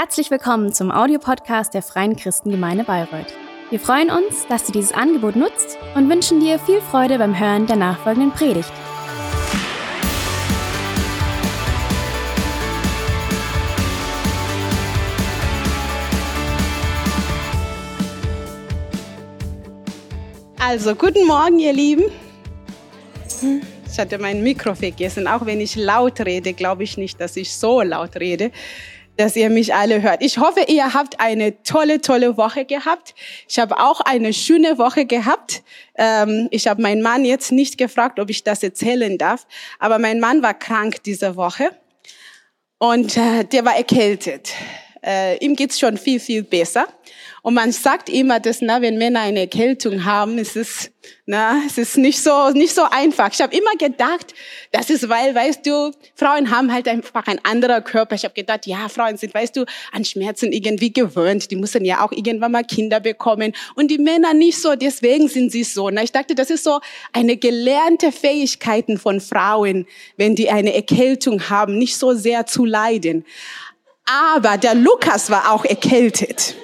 Herzlich willkommen zum Audiopodcast der Freien Christengemeinde Bayreuth. Wir freuen uns, dass du dieses Angebot nutzt und wünschen dir viel Freude beim Hören der nachfolgenden Predigt. Also, guten Morgen, ihr Lieben. Ich hatte mein Mikro vergessen. Auch wenn ich laut rede, glaube ich nicht, dass ich so laut rede dass ihr mich alle hört. Ich hoffe, ihr habt eine tolle, tolle Woche gehabt. Ich habe auch eine schöne Woche gehabt. Ähm, ich habe meinen Mann jetzt nicht gefragt, ob ich das erzählen darf, aber mein Mann war krank diese Woche und äh, der war erkältet. Äh, ihm geht's schon viel, viel besser. Und man sagt immer, dass na, wenn Männer eine Erkältung haben, ist es, na, es ist nicht so nicht so einfach. Ich habe immer gedacht, das ist weil, weißt du, Frauen haben halt einfach ein anderer Körper. Ich habe gedacht, ja, Frauen sind, weißt du, an Schmerzen irgendwie gewöhnt. Die müssen ja auch irgendwann mal Kinder bekommen und die Männer nicht so. Deswegen sind sie so. Na, ich dachte, das ist so eine gelernte Fähigkeiten von Frauen, wenn die eine Erkältung haben, nicht so sehr zu leiden. Aber der Lukas war auch erkältet.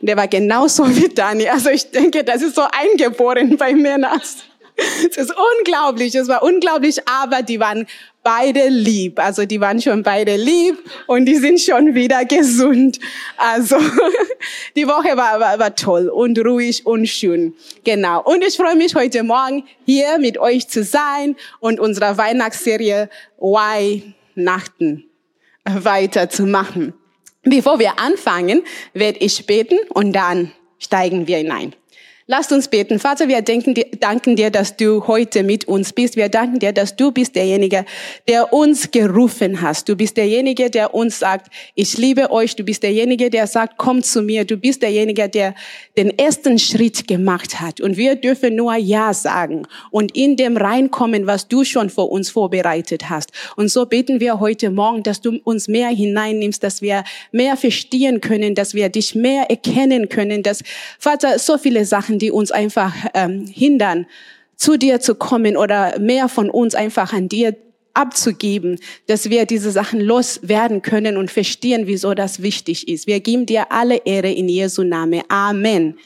Der war genauso wie Dani. Also ich denke, das ist so eingeboren bei Männern. Es ist unglaublich, es war unglaublich, aber die waren beide lieb. Also die waren schon beide lieb und die sind schon wieder gesund. Also die Woche war, war, war toll und ruhig und schön. Genau. Und ich freue mich heute Morgen hier mit euch zu sein und unserer Weihnachtsserie Weihnachten weiterzumachen. Bevor wir anfangen, werde ich beten und dann steigen wir hinein. Lasst uns beten. Vater, wir denken, danken dir, dass du heute mit uns bist. Wir danken dir, dass du bist derjenige, der uns gerufen hast. Du bist derjenige, der uns sagt, ich liebe euch. Du bist derjenige, der sagt, komm zu mir. Du bist derjenige, der den ersten Schritt gemacht hat. Und wir dürfen nur Ja sagen und in dem reinkommen, was du schon vor uns vorbereitet hast. Und so beten wir heute Morgen, dass du uns mehr hineinnimmst, dass wir mehr verstehen können, dass wir dich mehr erkennen können, dass, Vater, so viele Sachen, die uns einfach ähm, hindern, zu dir zu kommen oder mehr von uns einfach an dir abzugeben, dass wir diese Sachen loswerden können und verstehen, wieso das wichtig ist. Wir geben dir alle Ehre in Jesu Name. Amen.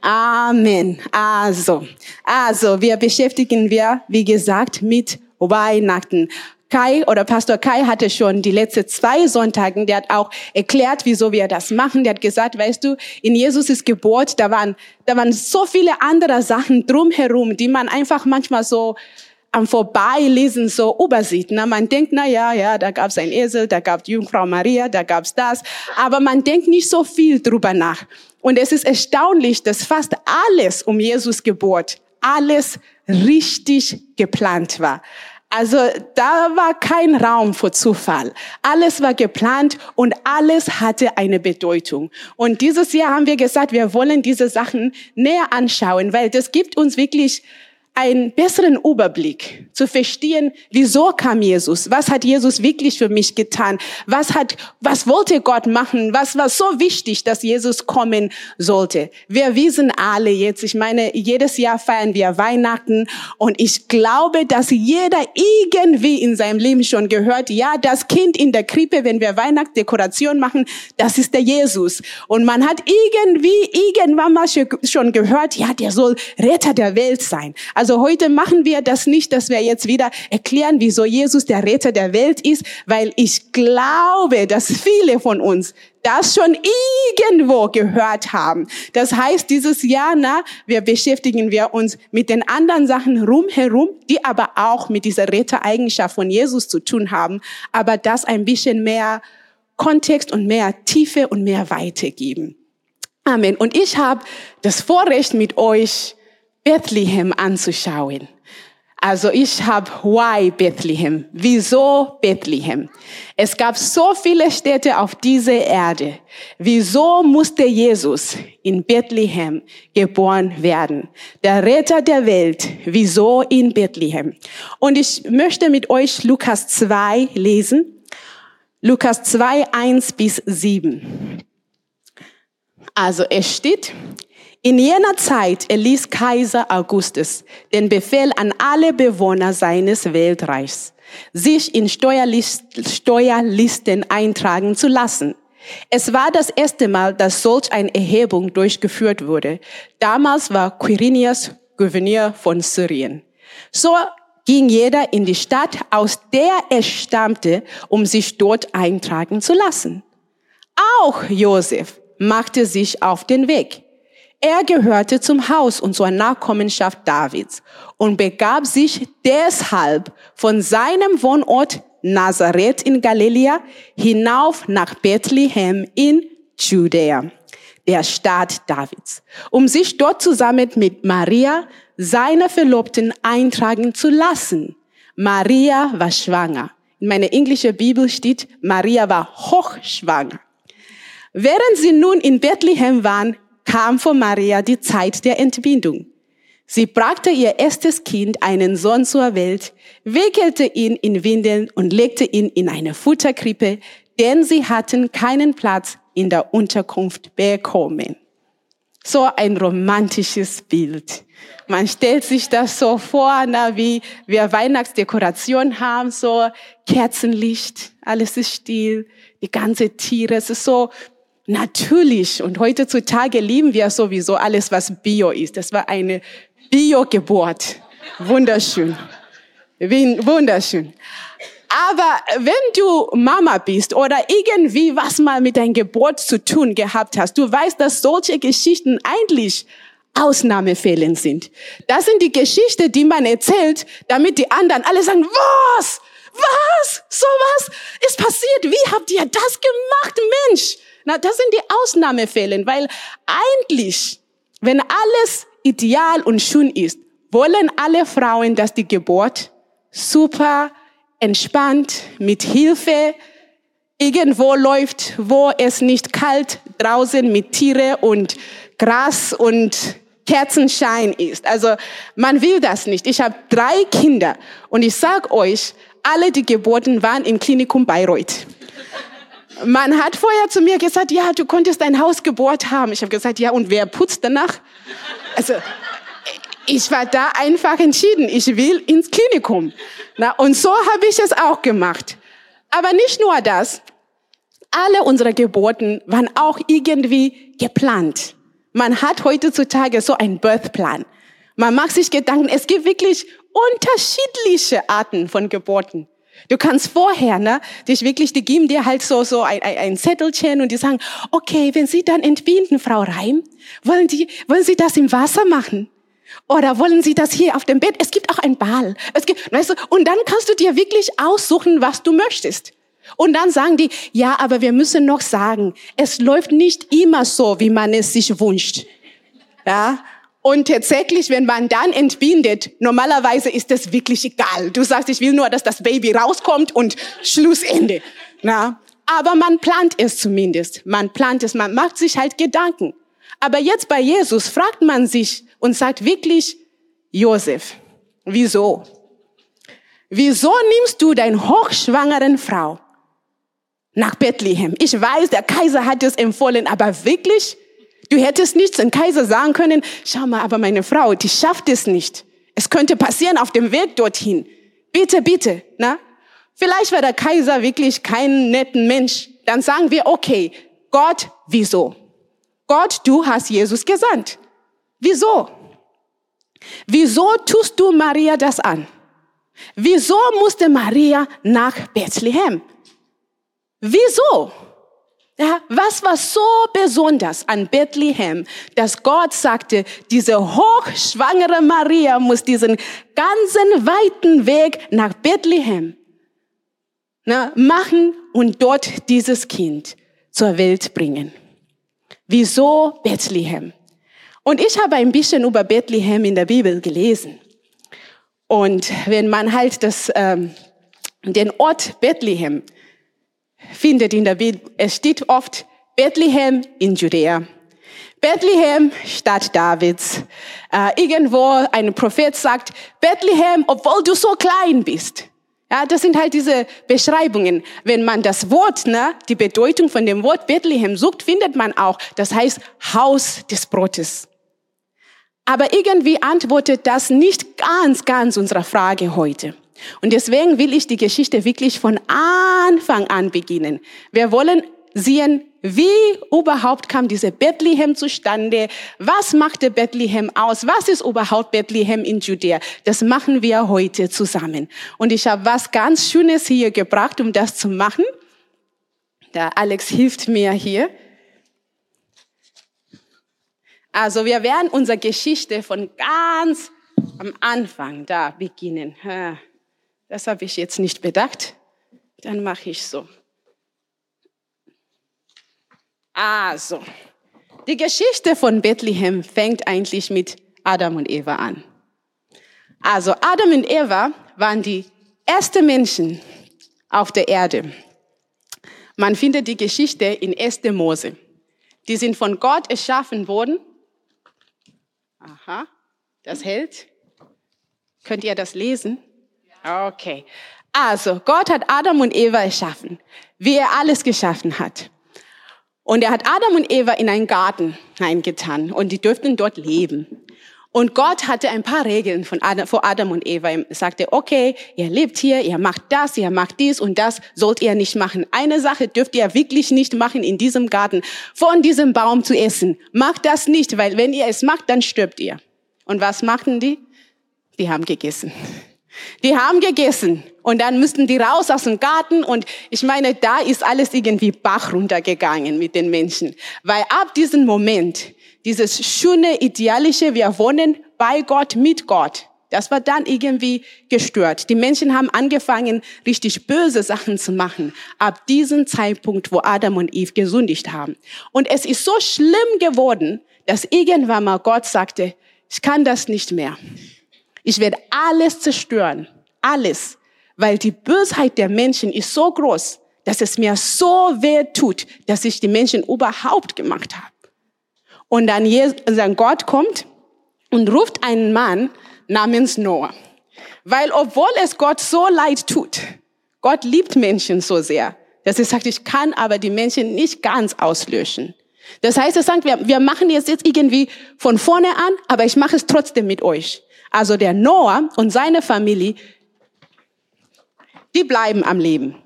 Amen. Also, also, wir beschäftigen wir, wie gesagt, mit Weihnachten. Kai oder Pastor Kai hatte schon die letzten zwei Sonntagen, der hat auch erklärt, wieso wir das machen. Der hat gesagt, weißt du, in Jesus' Geburt, da waren, da waren so viele andere Sachen drumherum, die man einfach manchmal so am Vorbeilesen so übersieht. Na, man denkt, na ja, ja, da gab's ein Esel, da gab's Jungfrau Maria, da gab's das. Aber man denkt nicht so viel drüber nach. Und es ist erstaunlich, dass fast alles um Jesus Geburt, alles richtig geplant war. Also da war kein Raum für Zufall. Alles war geplant und alles hatte eine Bedeutung. Und dieses Jahr haben wir gesagt, wir wollen diese Sachen näher anschauen, weil das gibt uns wirklich einen besseren Überblick zu verstehen, wieso kam Jesus? Was hat Jesus wirklich für mich getan? Was hat, was wollte Gott machen? Was war so wichtig, dass Jesus kommen sollte? Wir wissen alle jetzt, ich meine, jedes Jahr feiern wir Weihnachten und ich glaube, dass jeder irgendwie in seinem Leben schon gehört, ja, das Kind in der Krippe, wenn wir Weihnachtsdekoration machen, das ist der Jesus. Und man hat irgendwie, irgendwann mal schon gehört, ja, der soll Retter der Welt sein. Also heute machen wir das nicht, dass wir jetzt wieder erklären, wieso Jesus der Retter der Welt ist, weil ich glaube, dass viele von uns das schon irgendwo gehört haben. Das heißt, dieses Jahr, na, wir beschäftigen wir uns mit den anderen Sachen rumherum, die aber auch mit dieser Rettereigenschaft von Jesus zu tun haben, aber das ein bisschen mehr Kontext und mehr Tiefe und mehr Weite geben. Amen. Und ich habe das Vorrecht mit euch Bethlehem anzuschauen. Also ich habe Why Bethlehem? Wieso Bethlehem? Es gab so viele Städte auf dieser Erde. Wieso musste Jesus in Bethlehem geboren werden? Der Retter der Welt. Wieso in Bethlehem? Und ich möchte mit euch Lukas 2 lesen. Lukas 2, 1 bis 7. Also es steht, in jener Zeit erließ Kaiser Augustus den Befehl an alle Bewohner seines Weltreichs, sich in Steuerlist, Steuerlisten eintragen zu lassen. Es war das erste Mal, dass solch eine Erhebung durchgeführt wurde. Damals war Quirinius Gouverneur von Syrien. So ging jeder in die Stadt, aus der er stammte, um sich dort eintragen zu lassen. Auch Josef machte sich auf den Weg. Er gehörte zum Haus und zur Nachkommenschaft Davids und begab sich deshalb von seinem Wohnort Nazareth in Galiläa hinauf nach Bethlehem in Judäa, der Stadt Davids, um sich dort zusammen mit Maria, seiner Verlobten, eintragen zu lassen. Maria war schwanger. In meiner englischen Bibel steht, Maria war hochschwanger. Während sie nun in Bethlehem waren, kam vor Maria die Zeit der Entbindung. Sie brachte ihr erstes Kind, einen Sohn zur Welt, wickelte ihn in Windeln und legte ihn in eine Futterkrippe, denn sie hatten keinen Platz in der Unterkunft bekommen. So ein romantisches Bild. Man stellt sich das so vor, na, wie wir Weihnachtsdekoration haben, so Kerzenlicht, alles ist still, die ganze Tiere, es ist so natürlich. Und heutzutage lieben wir sowieso alles, was Bio ist. Das war eine Bio-Geburt. Wunderschön. Wunderschön. Aber wenn du Mama bist oder irgendwie was mal mit deiner Geburt zu tun gehabt hast, du weißt, dass solche Geschichten eigentlich Ausnahmefällen sind. Das sind die Geschichten, die man erzählt, damit die anderen alle sagen, was? Was? So was ist passiert? Wie habt ihr das gemacht, Mensch? Na, das sind die Ausnahmefälle, weil eigentlich, wenn alles ideal und schön ist, wollen alle Frauen, dass die Geburt super entspannt, mit Hilfe irgendwo läuft, wo es nicht kalt draußen mit Tiere und Gras und Kerzenschein ist. Also man will das nicht. Ich habe drei Kinder und ich sag euch, alle die Geburten waren im Klinikum Bayreuth. Man hat vorher zu mir gesagt, ja, du konntest ein Haus gebohrt haben. Ich habe gesagt, ja, und wer putzt danach? Also ich war da einfach entschieden, ich will ins Klinikum. Na, und so habe ich es auch gemacht. Aber nicht nur das. Alle unsere Geburten waren auch irgendwie geplant. Man hat heutzutage so einen Birthplan. Man macht sich Gedanken, es gibt wirklich unterschiedliche Arten von Geburten. Du kannst vorher, ne, dich wirklich, die geben dir halt so, so ein, ein, ein Zettelchen und die sagen, okay, wenn Sie dann entbinden, Frau Reim, wollen die, wollen Sie das im Wasser machen? Oder wollen Sie das hier auf dem Bett? Es gibt auch ein Ball. Es gibt, weißt du, und dann kannst du dir wirklich aussuchen, was du möchtest. Und dann sagen die, ja, aber wir müssen noch sagen, es läuft nicht immer so, wie man es sich wünscht. Ja, und tatsächlich, wenn man dann entbindet, normalerweise ist das wirklich egal. Du sagst, ich will nur, dass das Baby rauskommt und Schlussende. Na? Aber man plant es zumindest. Man plant es, man macht sich halt Gedanken. Aber jetzt bei Jesus fragt man sich und sagt wirklich, Josef, wieso? Wieso nimmst du deine hochschwangeren Frau nach Bethlehem? Ich weiß, der Kaiser hat es empfohlen, aber wirklich? Du hättest nicht zum Kaiser sagen können, schau mal, aber meine Frau, die schafft es nicht. Es könnte passieren auf dem Weg dorthin. Bitte, bitte, na? Vielleicht war der Kaiser wirklich kein netten Mensch. Dann sagen wir, okay, Gott, wieso? Gott, du hast Jesus gesandt. Wieso? Wieso tust du Maria das an? Wieso musste Maria nach Bethlehem? Wieso? Ja, was war so besonders an Bethlehem, dass Gott sagte, diese hochschwangere Maria muss diesen ganzen weiten Weg nach Bethlehem na, machen und dort dieses Kind zur Welt bringen. Wieso Bethlehem? Und ich habe ein bisschen über Bethlehem in der Bibel gelesen. Und wenn man halt das, ähm, den Ort Bethlehem findet in der Bibel, es steht oft Bethlehem in Judäa. Bethlehem, Stadt Davids. Äh, irgendwo ein Prophet sagt, Bethlehem, obwohl du so klein bist. Ja, das sind halt diese Beschreibungen. Wenn man das Wort, ne, die Bedeutung von dem Wort Bethlehem sucht, findet man auch, das heißt Haus des Brotes. Aber irgendwie antwortet das nicht ganz, ganz unserer Frage heute. Und deswegen will ich die Geschichte wirklich von Anfang an beginnen. Wir wollen sehen, wie überhaupt kam diese Bethlehem zustande? Was machte Bethlehem aus? Was ist überhaupt Bethlehem in Judäa? Das machen wir heute zusammen. Und ich habe was ganz Schönes hier gebracht, um das zu machen. Der Alex hilft mir hier. Also wir werden unsere Geschichte von ganz am Anfang da beginnen. Das habe ich jetzt nicht bedacht. Dann mache ich so. Also, die Geschichte von Bethlehem fängt eigentlich mit Adam und Eva an. Also Adam und Eva waren die ersten Menschen auf der Erde. Man findet die Geschichte in 1. Mose. Die sind von Gott erschaffen worden. Aha, das hält. Könnt ihr das lesen? Okay. Also, Gott hat Adam und Eva erschaffen, wie er alles geschaffen hat. Und er hat Adam und Eva in einen Garten hineingetan und die dürften dort leben. Und Gott hatte ein paar Regeln von Adam, vor Adam und Eva. Er sagte, okay, ihr lebt hier, ihr macht das, ihr macht dies und das sollt ihr nicht machen. Eine Sache dürft ihr wirklich nicht machen in diesem Garten, von diesem Baum zu essen. Macht das nicht, weil wenn ihr es macht, dann stirbt ihr. Und was machten die? Die haben gegessen. Die haben gegessen und dann müssten die raus aus dem Garten und ich meine, da ist alles irgendwie Bach runtergegangen mit den Menschen, weil ab diesem Moment dieses schöne idealische, wir wohnen bei Gott, mit Gott, das war dann irgendwie gestört. Die Menschen haben angefangen, richtig böse Sachen zu machen, ab diesem Zeitpunkt, wo Adam und Eve gesündigt haben. Und es ist so schlimm geworden, dass irgendwann mal Gott sagte, ich kann das nicht mehr. Ich werde alles zerstören. Alles. Weil die Bösheit der Menschen ist so groß, dass es mir so weh tut, dass ich die Menschen überhaupt gemacht habe. Und dann, dann Gott kommt und ruft einen Mann namens Noah. Weil obwohl es Gott so leid tut, Gott liebt Menschen so sehr, dass er sagt, ich kann aber die Menschen nicht ganz auslöschen. Das heißt, er sagt, wir, wir machen jetzt, jetzt irgendwie von vorne an, aber ich mache es trotzdem mit euch. Also der Noah und seine Familie, die bleiben am Leben.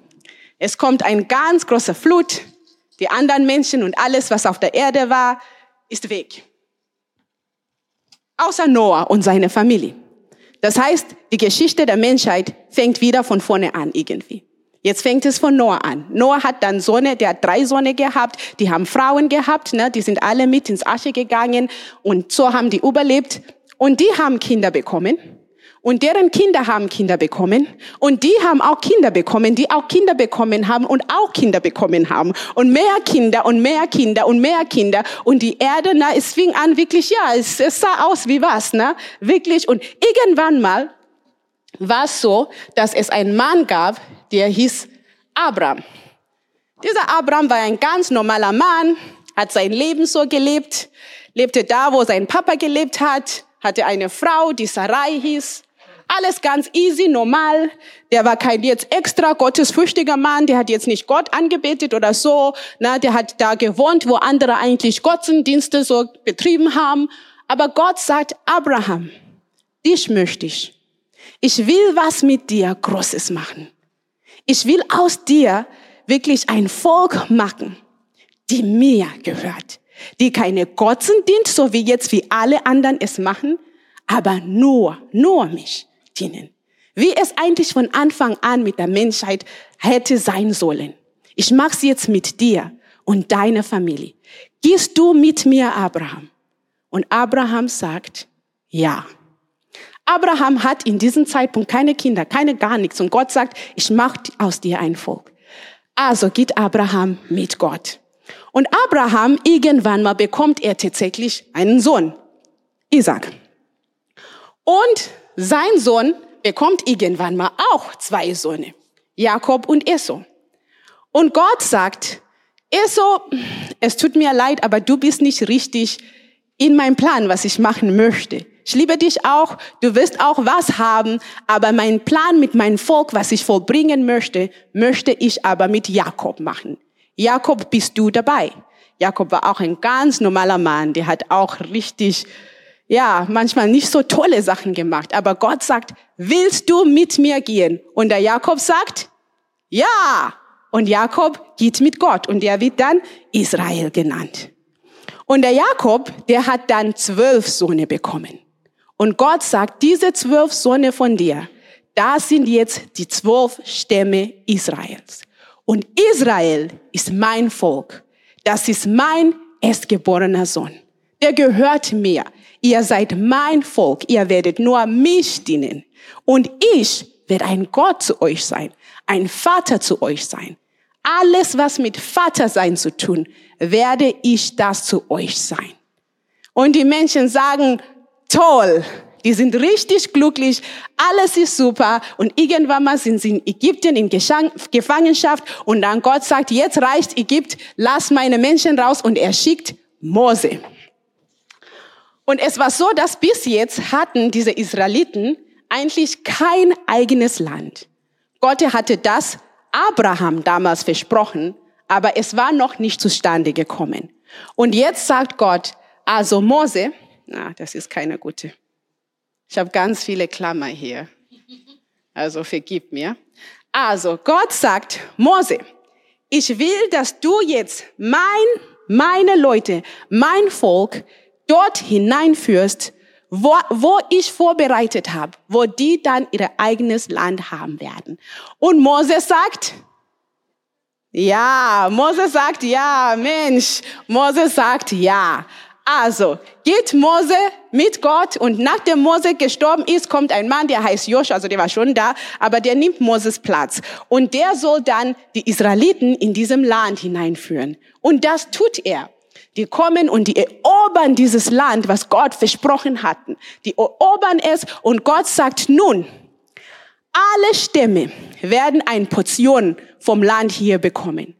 Es kommt ein ganz großer Flut. Die anderen Menschen und alles, was auf der Erde war, ist weg. Außer Noah und seine Familie. Das heißt, die Geschichte der Menschheit fängt wieder von vorne an irgendwie. Jetzt fängt es von Noah an. Noah hat dann Sonne, der hat drei Sonne gehabt, die haben Frauen gehabt, ne, die sind alle mit ins Asche gegangen und so haben die überlebt. Und die haben Kinder bekommen. Und deren Kinder haben Kinder bekommen. Und die haben auch Kinder bekommen, die auch Kinder bekommen haben und auch Kinder bekommen haben. Und mehr Kinder und mehr Kinder und mehr Kinder. Und die Erde, na, es fing an wirklich, ja, es, es sah aus wie was, ne? Wirklich. Und irgendwann mal war es so, dass es einen Mann gab, der hieß Abraham. Dieser Abraham war ein ganz normaler Mann, hat sein Leben so gelebt, lebte da, wo sein Papa gelebt hat, hatte eine Frau, die Sarai hieß. Alles ganz easy, normal. Der war kein jetzt extra gottesfürchtiger Mann, der hat jetzt nicht Gott angebetet oder so. Na, der hat da gewohnt, wo andere eigentlich Gottesdienste so betrieben haben. Aber Gott sagt, Abraham, dich möchte ich. Ich will was mit dir Großes machen. Ich will aus dir wirklich ein Volk machen, die mir gehört die keine Götzen dient, so wie jetzt wie alle anderen es machen, aber nur, nur mich dienen. Wie es eigentlich von Anfang an mit der Menschheit hätte sein sollen. Ich mach's jetzt mit dir und deiner Familie. Gehst du mit mir, Abraham? Und Abraham sagt, ja. Abraham hat in diesem Zeitpunkt keine Kinder, keine gar nichts. Und Gott sagt, ich mach aus dir ein Volk. Also geht Abraham mit Gott. Und Abraham, irgendwann mal bekommt er tatsächlich einen Sohn, Isaac. Und sein Sohn bekommt irgendwann mal auch zwei Söhne, Jakob und Esau. Und Gott sagt, Esau, es tut mir leid, aber du bist nicht richtig in meinem Plan, was ich machen möchte. Ich liebe dich auch, du wirst auch was haben, aber mein Plan mit meinem Volk, was ich vollbringen möchte, möchte ich aber mit Jakob machen. Jakob, bist du dabei? Jakob war auch ein ganz normaler Mann, der hat auch richtig, ja, manchmal nicht so tolle Sachen gemacht. Aber Gott sagt, willst du mit mir gehen? Und der Jakob sagt, ja. Und Jakob geht mit Gott und der wird dann Israel genannt. Und der Jakob, der hat dann zwölf Söhne bekommen. Und Gott sagt, diese zwölf Söhne von dir, das sind jetzt die zwölf Stämme Israels. Und Israel ist mein Volk. Das ist mein erstgeborener Sohn. Der gehört mir. Ihr seid mein Volk. Ihr werdet nur mich dienen. Und ich werde ein Gott zu euch sein, ein Vater zu euch sein. Alles, was mit Vater sein zu tun, werde ich das zu euch sein. Und die Menschen sagen, toll, die sind richtig glücklich, alles ist super und irgendwann mal sind sie in Ägypten in Gefangenschaft und dann Gott sagt, jetzt reicht Ägypt, lass meine Menschen raus und er schickt Mose. Und es war so, dass bis jetzt hatten diese Israeliten eigentlich kein eigenes Land. Gott hatte das Abraham damals versprochen, aber es war noch nicht zustande gekommen. Und jetzt sagt Gott, also Mose, na, das ist keine gute. Ich habe ganz viele Klammer hier. Also vergib mir. Also Gott sagt, Mose, ich will, dass du jetzt mein, meine Leute, mein Volk dort hineinführst, wo, wo ich vorbereitet habe, wo die dann ihr eigenes Land haben werden. Und Mose sagt, ja, Mose sagt ja, Mensch, Mose sagt ja. Also geht Mose mit Gott und nachdem Mose gestorben ist, kommt ein Mann, der heißt Joshua, also der war schon da, aber der nimmt Moses Platz. Und der soll dann die Israeliten in diesem Land hineinführen. Und das tut er. Die kommen und die erobern dieses Land, was Gott versprochen hatten. Die erobern es und Gott sagt nun, alle Stämme werden eine Portion vom Land hier bekommen.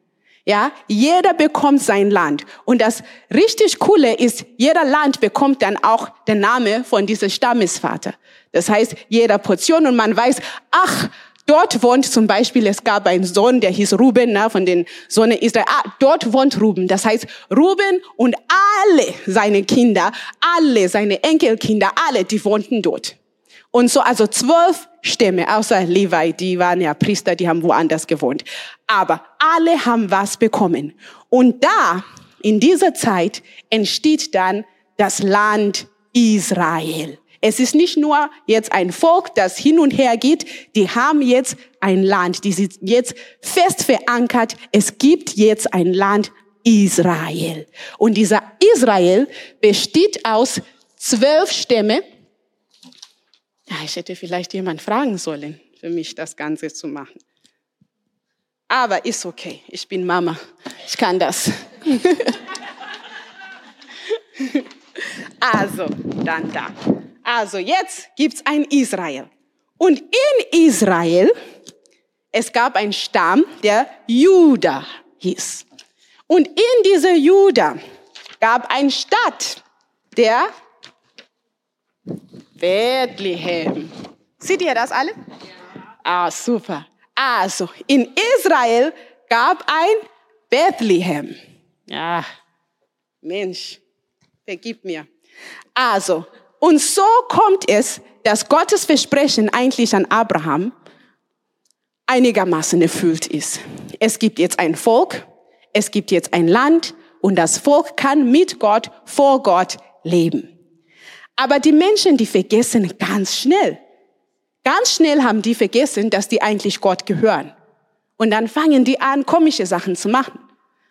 Ja, jeder bekommt sein Land. Und das richtig Coole ist, jeder Land bekommt dann auch den Name von diesem Stammesvater. Das heißt, jeder Portion und man weiß, ach, dort wohnt zum Beispiel, es gab einen Sohn, der hieß Ruben, na, von den Sohnen Israel. Ah, dort wohnt Ruben. Das heißt, Ruben und alle seine Kinder, alle seine Enkelkinder, alle, die wohnten dort. Und so, also zwölf Stämme, außer Levi, die waren ja Priester, die haben woanders gewohnt. Aber alle haben was bekommen. Und da, in dieser Zeit, entsteht dann das Land Israel. Es ist nicht nur jetzt ein Volk, das hin und her geht, die haben jetzt ein Land, die sind jetzt fest verankert. Es gibt jetzt ein Land Israel. Und dieser Israel besteht aus zwölf Stämme, ja, ich hätte vielleicht jemand fragen sollen, für mich das Ganze zu machen. Aber ist okay, ich bin Mama, ich kann das. also, dann da. Also, jetzt gibt's ein Israel. Und in Israel, es gab einen Stamm, der Juda hieß. Und in dieser Juda gab eine Stadt, der Bethlehem. Seht ihr das alle? Ah, super. Also, in Israel gab ein Bethlehem. Ja, Mensch, vergib mir. Also, und so kommt es, dass Gottes Versprechen eigentlich an Abraham einigermaßen erfüllt ist. Es gibt jetzt ein Volk, es gibt jetzt ein Land und das Volk kann mit Gott, vor Gott leben. Aber die Menschen, die vergessen ganz schnell. Ganz schnell haben die vergessen, dass die eigentlich Gott gehören. Und dann fangen die an, komische Sachen zu machen.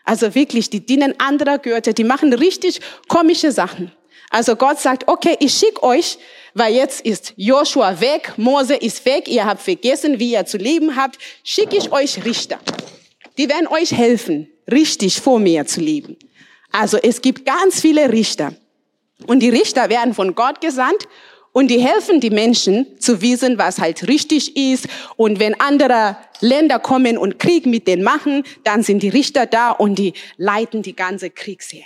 Also wirklich, die dienen anderer Götter, die machen richtig komische Sachen. Also Gott sagt, okay, ich schicke euch, weil jetzt ist Joshua weg, Mose ist weg, ihr habt vergessen, wie ihr zu leben habt, schicke ich euch Richter. Die werden euch helfen, richtig vor mir zu leben. Also es gibt ganz viele Richter. Und die Richter werden von Gott gesandt und die helfen die Menschen zu wissen, was halt richtig ist. Und wenn andere Länder kommen und Krieg mit denen machen, dann sind die Richter da und die leiten die ganze Kriegsheer.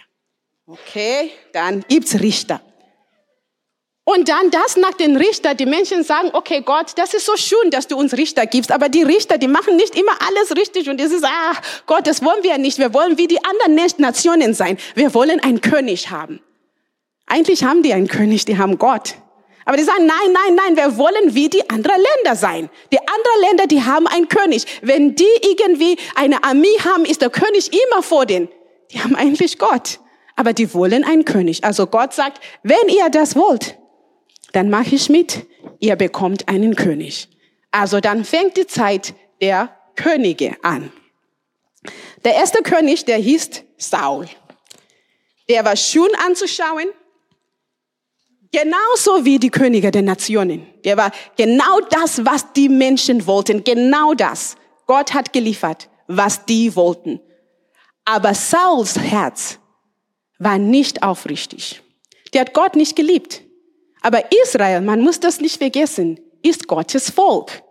Okay, dann gibt's Richter. Und dann das nach den Richter, die Menschen sagen, okay Gott, das ist so schön, dass du uns Richter gibst, aber die Richter, die machen nicht immer alles richtig und es ist, ah Gott, das wollen wir nicht, wir wollen wie die anderen Nationen sein, wir wollen einen König haben. Eigentlich haben die einen König, die haben Gott. Aber die sagen, nein, nein, nein, wir wollen wie die anderen Länder sein. Die anderen Länder, die haben einen König. Wenn die irgendwie eine Armee haben, ist der König immer vor denen. Die haben eigentlich Gott. Aber die wollen einen König. Also Gott sagt, wenn ihr das wollt, dann mache ich mit. Ihr bekommt einen König. Also dann fängt die Zeit der Könige an. Der erste König, der hieß Saul. Der war schön anzuschauen, genauso wie die Könige der Nationen. Der war genau das, was die Menschen wollten, genau das. Gott hat geliefert, was die wollten. Aber Sauls Herz war nicht aufrichtig. Der hat Gott nicht geliebt. Aber Israel, man muss das nicht vergessen, ist Gottes Volk.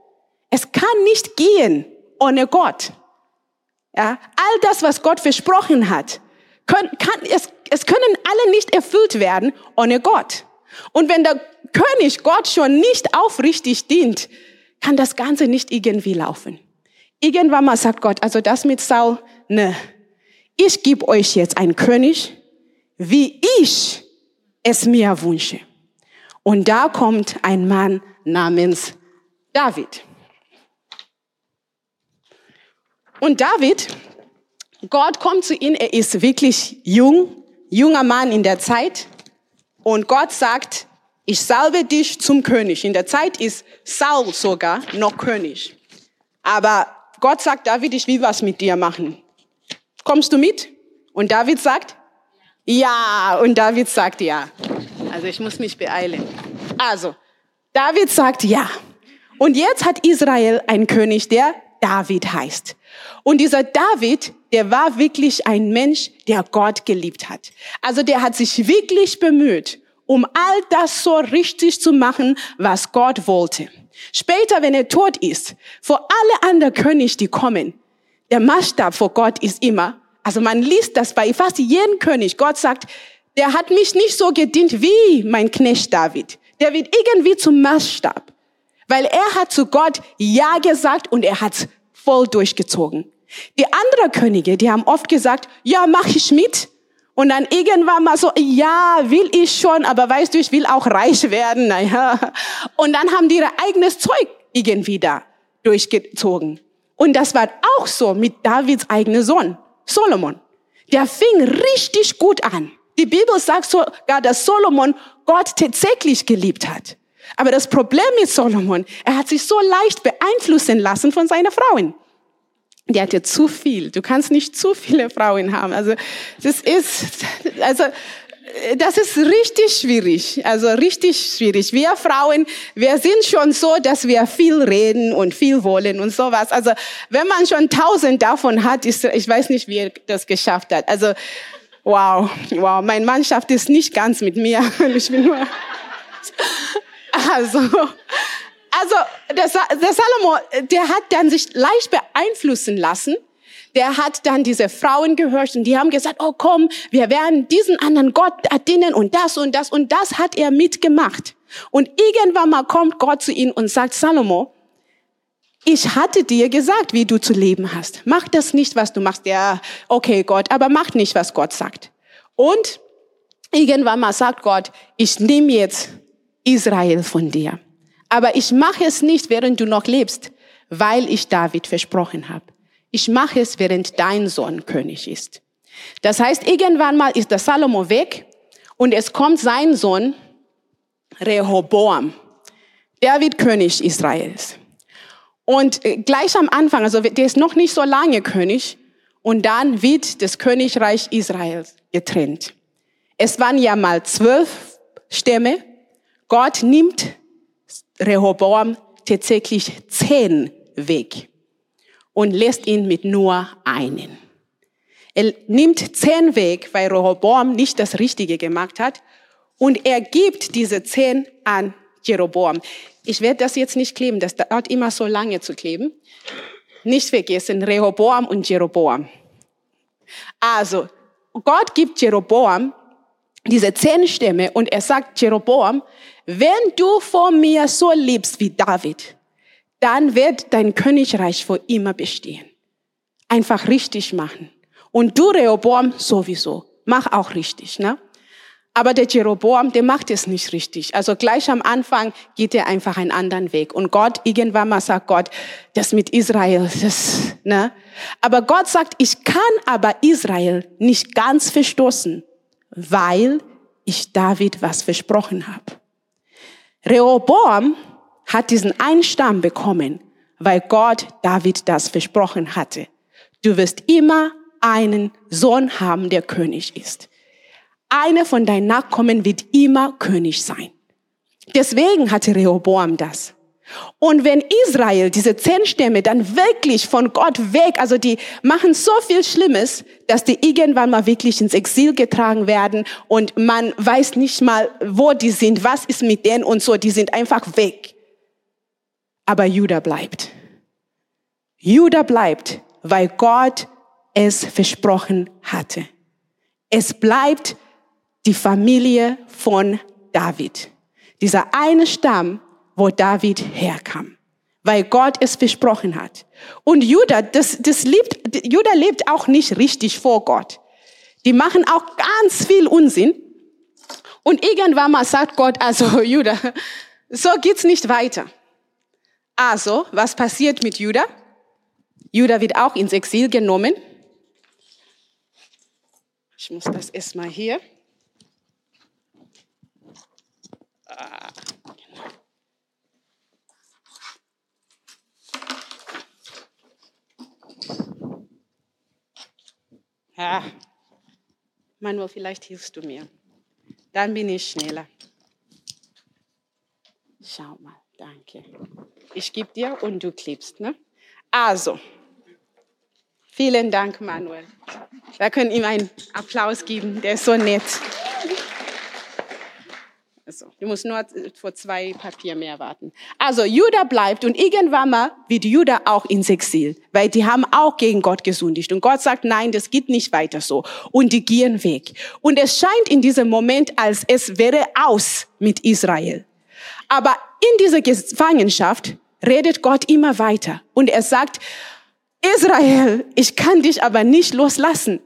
Es kann nicht gehen ohne Gott. Ja, all das, was Gott versprochen hat, können, kann, es, es können alle nicht erfüllt werden ohne Gott. Und wenn der König Gott schon nicht aufrichtig dient, kann das Ganze nicht irgendwie laufen. Irgendwann mal sagt Gott, also das mit Saul, ne, ich gebe euch jetzt einen König, wie ich es mir wünsche. Und da kommt ein Mann namens David. Und David, Gott kommt zu ihm, er ist wirklich jung, junger Mann in der Zeit. Und Gott sagt, ich salbe dich zum König. In der Zeit ist Saul sogar noch König. Aber Gott sagt, David, ich will was mit dir machen. Kommst du mit? Und David sagt, ja. Und David sagt, ja. Also ich muss mich beeilen. Also, David sagt, ja. Und jetzt hat Israel einen König, der David heißt. Und dieser David, der war wirklich ein Mensch, der Gott geliebt hat. Also der hat sich wirklich bemüht, um all das so richtig zu machen, was Gott wollte. Später, wenn er tot ist, vor alle anderen König, die kommen, der Maßstab vor Gott ist immer, also man liest das bei fast jedem König, Gott sagt, der hat mich nicht so gedient wie mein Knecht David. Der wird irgendwie zum Maßstab. Weil er hat zu Gott Ja gesagt und er hat voll durchgezogen. Die anderen Könige, die haben oft gesagt, ja, mach ich mit. Und dann irgendwann mal so, ja, will ich schon, aber weißt du, ich will auch reich werden. Naja. Und dann haben die ihr eigenes Zeug irgendwie da durchgezogen. Und das war auch so mit Davids eigenem Sohn, Solomon. Der fing richtig gut an. Die Bibel sagt sogar, dass Solomon Gott tatsächlich geliebt hat. Aber das Problem mit Solomon, er hat sich so leicht beeinflussen lassen von seinen Frauen. Die hatte zu viel. Du kannst nicht zu viele Frauen haben. Also das ist, also das ist richtig schwierig. Also richtig schwierig. Wir Frauen, wir sind schon so, dass wir viel reden und viel wollen und sowas. Also wenn man schon tausend davon hat, ist, ich weiß nicht, wie er das geschafft hat. Also wow, wow. Mein Mann schafft es nicht ganz mit mir. Ich bin nur also, also der, der Salomo, der hat dann sich leicht beeinflussen lassen. Der hat dann diese Frauen gehört und die haben gesagt, oh komm, wir werden diesen anderen Gott dienen und das und das und das hat er mitgemacht. Und irgendwann mal kommt Gott zu ihm und sagt, Salomo, ich hatte dir gesagt, wie du zu leben hast. Mach das nicht, was du machst. Ja, okay, Gott, aber mach nicht, was Gott sagt. Und irgendwann mal sagt Gott, ich nehme jetzt Israel von dir. Aber ich mache es nicht, während du noch lebst, weil ich David versprochen habe. Ich mache es, während dein Sohn König ist. Das heißt, irgendwann mal ist der Salomo weg und es kommt sein Sohn Rehoboam. Der wird König Israels. Und äh, gleich am Anfang, also der ist noch nicht so lange König, und dann wird das Königreich Israels getrennt. Es waren ja mal zwölf Stämme Gott nimmt Rehoboam tatsächlich zehn weg und lässt ihn mit nur einen. Er nimmt zehn weg, weil Rehoboam nicht das Richtige gemacht hat und er gibt diese zehn an Jeroboam. Ich werde das jetzt nicht kleben, das dauert immer so lange zu kleben. Nicht vergessen, Rehoboam und Jeroboam. Also, Gott gibt Jeroboam diese zehn Stämme und er sagt Jeroboam, wenn du vor mir so lebst wie David, dann wird dein Königreich für immer bestehen. Einfach richtig machen. Und du, Rehoboam, sowieso. Mach auch richtig, ne? Aber der Jeroboam, der macht es nicht richtig. Also gleich am Anfang geht er einfach einen anderen Weg. Und Gott, irgendwann mal sagt Gott, das mit Israel, das, ne? Aber Gott sagt, ich kann aber Israel nicht ganz verstoßen, weil ich David was versprochen habe. Rehoboam hat diesen einen Stamm bekommen, weil Gott David das versprochen hatte. Du wirst immer einen Sohn haben, der König ist. Einer von deinen Nachkommen wird immer König sein. Deswegen hatte Rehoboam das. Und wenn Israel, diese zehn Stämme, dann wirklich von Gott weg, also die machen so viel Schlimmes, dass die irgendwann mal wirklich ins Exil getragen werden und man weiß nicht mal, wo die sind, was ist mit denen und so, die sind einfach weg. Aber Judah bleibt. Judah bleibt, weil Gott es versprochen hatte. Es bleibt die Familie von David. Dieser eine Stamm, wo David herkam, weil Gott es versprochen hat. Und Judah, das, das lebt, Judah lebt auch nicht richtig vor Gott. Die machen auch ganz viel Unsinn. Und irgendwann mal sagt Gott, also Judah, so geht's nicht weiter. Also, was passiert mit Judah? Judah wird auch ins Exil genommen. Ich muss das erstmal hier. Ja, Manuel, vielleicht hilfst du mir. Dann bin ich schneller. Schau mal, danke. Ich gebe dir und du klebst, ne? Also, vielen Dank, Manuel. Wir können ihm einen Applaus geben, der ist so nett. Also, du musst nur vor zwei Papier mehr warten. Also, Judah bleibt und irgendwann mal wird Judah auch ins Exil, weil die haben auch gegen Gott gesündigt. Und Gott sagt, nein, das geht nicht weiter so. Und die gehen weg. Und es scheint in diesem Moment, als es wäre aus mit Israel. Aber in dieser Gefangenschaft redet Gott immer weiter. Und er sagt, Israel, ich kann dich aber nicht loslassen.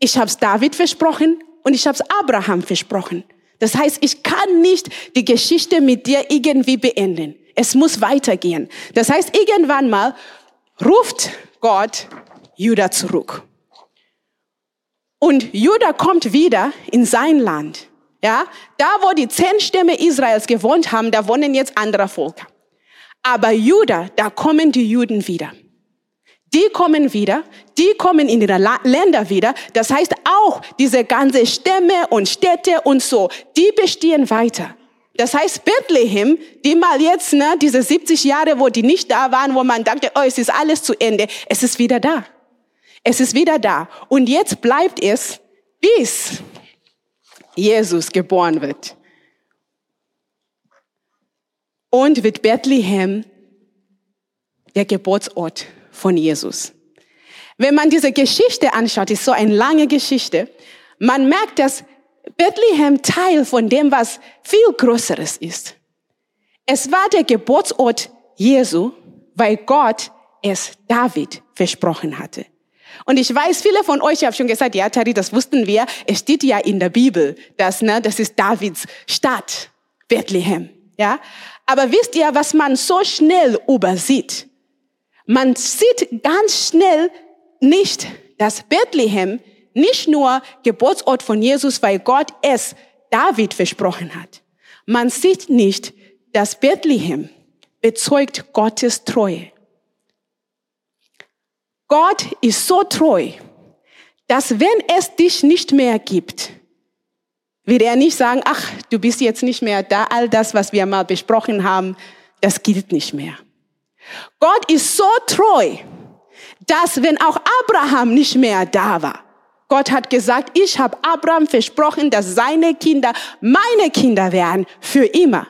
Ich habe es David versprochen und ich habe es Abraham versprochen. Das heißt, ich kann nicht die Geschichte mit dir irgendwie beenden. Es muss weitergehen. Das heißt, irgendwann mal ruft Gott Judah zurück. Und Judah kommt wieder in sein Land. Ja, da wo die zehn Stämme Israels gewohnt haben, da wohnen jetzt andere Völker. Aber Judah, da kommen die Juden wieder die kommen wieder, die kommen in ihre Länder wieder. Das heißt auch diese ganze Stämme und Städte und so, die bestehen weiter. Das heißt Bethlehem, die mal jetzt, ne, diese 70 Jahre, wo die nicht da waren, wo man dachte, oh, es ist alles zu Ende, es ist wieder da. Es ist wieder da. Und jetzt bleibt es, bis Jesus geboren wird. Und wird Bethlehem der Geburtsort von Jesus. Wenn man diese Geschichte anschaut, ist so eine lange Geschichte, man merkt, dass Bethlehem Teil von dem, was viel Größeres ist. Es war der Geburtsort Jesu, weil Gott es David versprochen hatte. Und ich weiß, viele von euch haben schon gesagt, ja, Tari, das wussten wir. Es steht ja in der Bibel, dass, ne, das ist Davids Stadt, Bethlehem, ja. Aber wisst ihr, was man so schnell übersieht? Man sieht ganz schnell nicht, dass Bethlehem nicht nur Geburtsort von Jesus, weil Gott es David versprochen hat. Man sieht nicht, dass Bethlehem bezeugt Gottes Treue. Gott ist so treu, dass wenn es dich nicht mehr gibt, wird er nicht sagen, ach, du bist jetzt nicht mehr da, all das, was wir mal besprochen haben, das gilt nicht mehr. Gott ist so treu, dass wenn auch Abraham nicht mehr da war, Gott hat gesagt, ich habe Abraham versprochen, dass seine Kinder meine Kinder werden für immer.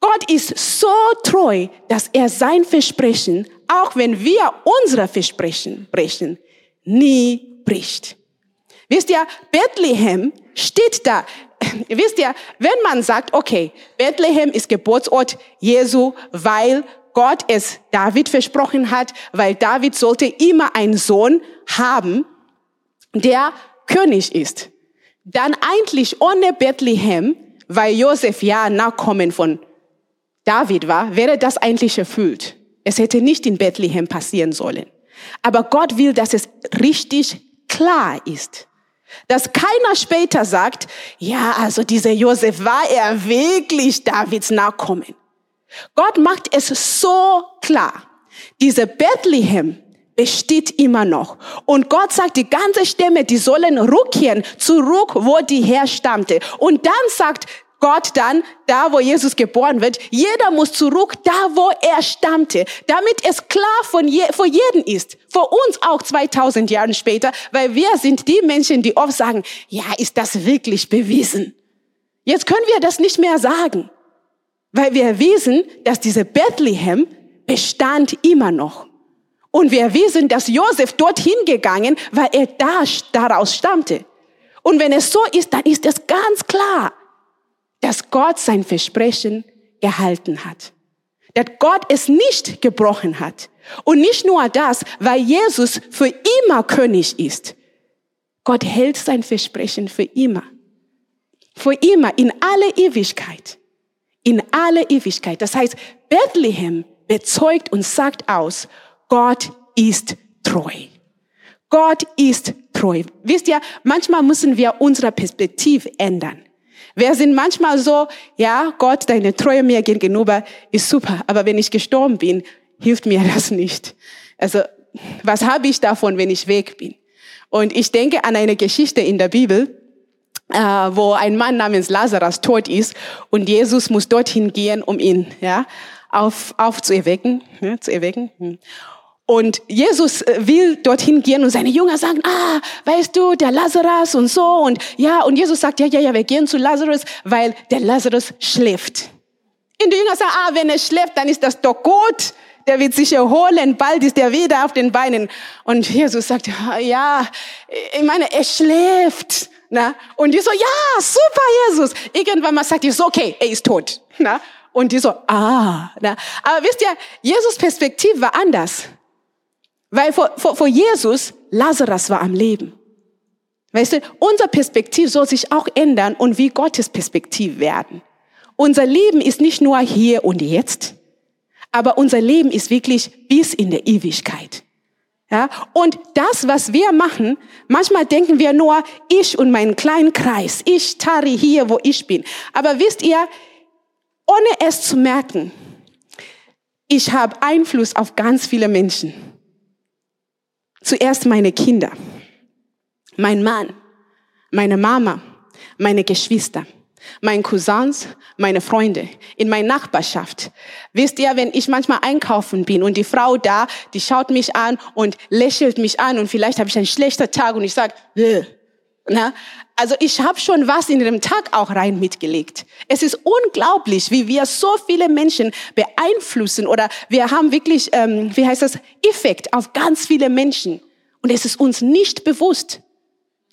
Gott ist so treu, dass er sein Versprechen, auch wenn wir unsere Versprechen brechen, nie bricht. Wisst ihr, Bethlehem steht da wisst ihr, wenn man sagt, okay, Bethlehem ist Geburtsort Jesu, weil Gott es David versprochen hat, weil David sollte immer einen Sohn haben, der König ist. dann eigentlich ohne Bethlehem, weil Josef ja Nachkommen von David war, wäre das eigentlich erfüllt. Es hätte nicht in Bethlehem passieren sollen. Aber Gott will, dass es richtig klar ist. Dass keiner später sagt, ja, also dieser Josef war er wirklich Davids Nachkommen. Gott macht es so klar. Diese Bethlehem besteht immer noch. Und Gott sagt, die ganze Stämme, die sollen rückkehren zurück, wo die herstammte. Und dann sagt Gott dann, da wo Jesus geboren wird, jeder muss zurück, da wo er stammte, damit es klar von je, für jeden ist, für uns auch 2000 Jahre später, weil wir sind die Menschen, die oft sagen, ja, ist das wirklich bewiesen? Jetzt können wir das nicht mehr sagen, weil wir wissen, dass diese Bethlehem bestand immer noch. Und wir wissen, dass Josef dorthin gegangen, weil er da, daraus stammte. Und wenn es so ist, dann ist es ganz klar, dass Gott sein Versprechen gehalten hat. Dass Gott es nicht gebrochen hat. Und nicht nur das, weil Jesus für immer König ist. Gott hält sein Versprechen für immer. Für immer, in alle Ewigkeit. In alle Ewigkeit. Das heißt, Bethlehem bezeugt und sagt aus, Gott ist treu. Gott ist treu. Wisst ihr, manchmal müssen wir unsere Perspektive ändern. Wir sind manchmal so, ja, Gott, deine Treue mir gegenüber ist super, aber wenn ich gestorben bin, hilft mir das nicht. Also, was habe ich davon, wenn ich weg bin? Und ich denke an eine Geschichte in der Bibel, äh, wo ein Mann namens Lazarus tot ist und Jesus muss dorthin gehen, um ihn ja, auf, aufzuerwecken. Ja, zu erwecken. Und Jesus äh, will dorthin gehen und seine Jünger sagen, ah, weißt du, der Lazarus und so und ja, und Jesus sagt, ja, ja, ja, wir gehen zu Lazarus, weil der Lazarus schläft. Und die Jünger sagen, ah, wenn er schläft, dann ist das doch gut. Der wird sich erholen, bald ist er wieder auf den Beinen. Und Jesus sagt, ja, ich meine, er schläft. Na? Und die so, ja, super, Jesus. Irgendwann mal sagt die so, okay, er ist tot. Na? Und die so, ah. Na? Aber wisst ihr, Jesus Perspektive war anders. Weil vor, vor, vor Jesus, Lazarus war am Leben. Weißt du, unser Perspektiv soll sich auch ändern und wie Gottes Perspektiv werden. Unser Leben ist nicht nur hier und jetzt, aber unser Leben ist wirklich bis in der Ewigkeit. Ja? Und das, was wir machen, manchmal denken wir nur, ich und meinen kleinen Kreis, ich Tari hier, wo ich bin. Aber wisst ihr, ohne es zu merken, ich habe Einfluss auf ganz viele Menschen. Zuerst meine Kinder, mein Mann, meine Mama, meine Geschwister, meine Cousins, meine Freunde, in meiner Nachbarschaft. Wisst ihr, wenn ich manchmal einkaufen bin und die Frau da, die schaut mich an und lächelt mich an und vielleicht habe ich einen schlechten Tag und ich sage, na, also ich habe schon was in dem Tag auch rein mitgelegt. Es ist unglaublich, wie wir so viele Menschen beeinflussen oder wir haben wirklich, ähm, wie heißt das, Effekt auf ganz viele Menschen. Und es ist uns nicht bewusst.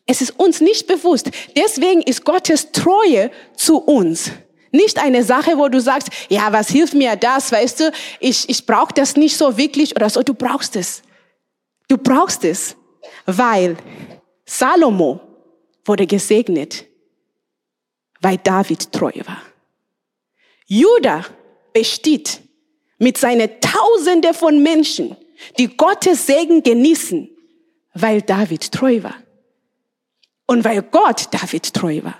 Es ist uns nicht bewusst. Deswegen ist Gottes Treue zu uns nicht eine Sache, wo du sagst, ja, was hilft mir das, weißt du, ich, ich brauche das nicht so wirklich oder so. Du brauchst es. Du brauchst es, weil Salomo wurde gesegnet, weil David treu war. Judah besteht mit seinen Tausende von Menschen, die Gottes Segen genießen, weil David treu war. Und weil Gott David treu war.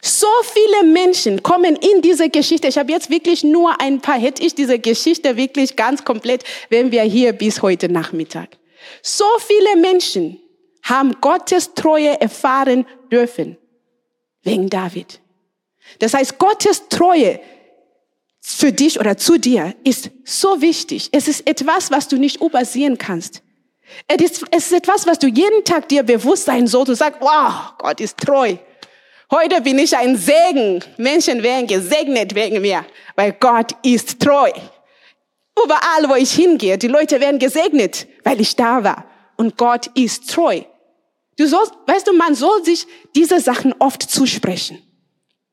So viele Menschen kommen in diese Geschichte. Ich habe jetzt wirklich nur ein paar, hätte ich diese Geschichte wirklich ganz komplett, wenn wir hier bis heute Nachmittag. So viele Menschen haben Gottes Treue erfahren dürfen. Wegen David. Das heißt, Gottes Treue für dich oder zu dir ist so wichtig. Es ist etwas, was du nicht übersehen kannst. Es ist, es ist etwas, was du jeden Tag dir bewusst sein sollst und sagst, wow, Gott ist treu. Heute bin ich ein Segen. Menschen werden gesegnet wegen mir, weil Gott ist treu. Überall, wo ich hingehe, die Leute werden gesegnet, weil ich da war. Und Gott ist treu. Du sollst, weißt du, man soll sich diese Sachen oft zusprechen.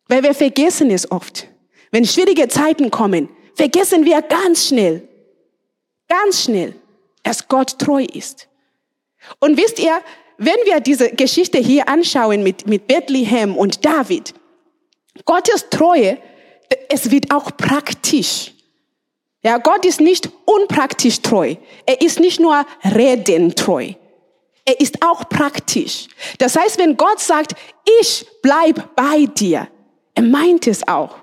Weil wir vergessen es oft. Wenn schwierige Zeiten kommen, vergessen wir ganz schnell, ganz schnell, dass Gott treu ist. Und wisst ihr, wenn wir diese Geschichte hier anschauen mit, mit Bethlehem und David, Gottes Treue, es wird auch praktisch. Ja, Gott ist nicht unpraktisch treu. Er ist nicht nur redentreu. Er ist auch praktisch. Das heißt, wenn Gott sagt, ich bleib bei dir, er meint es auch.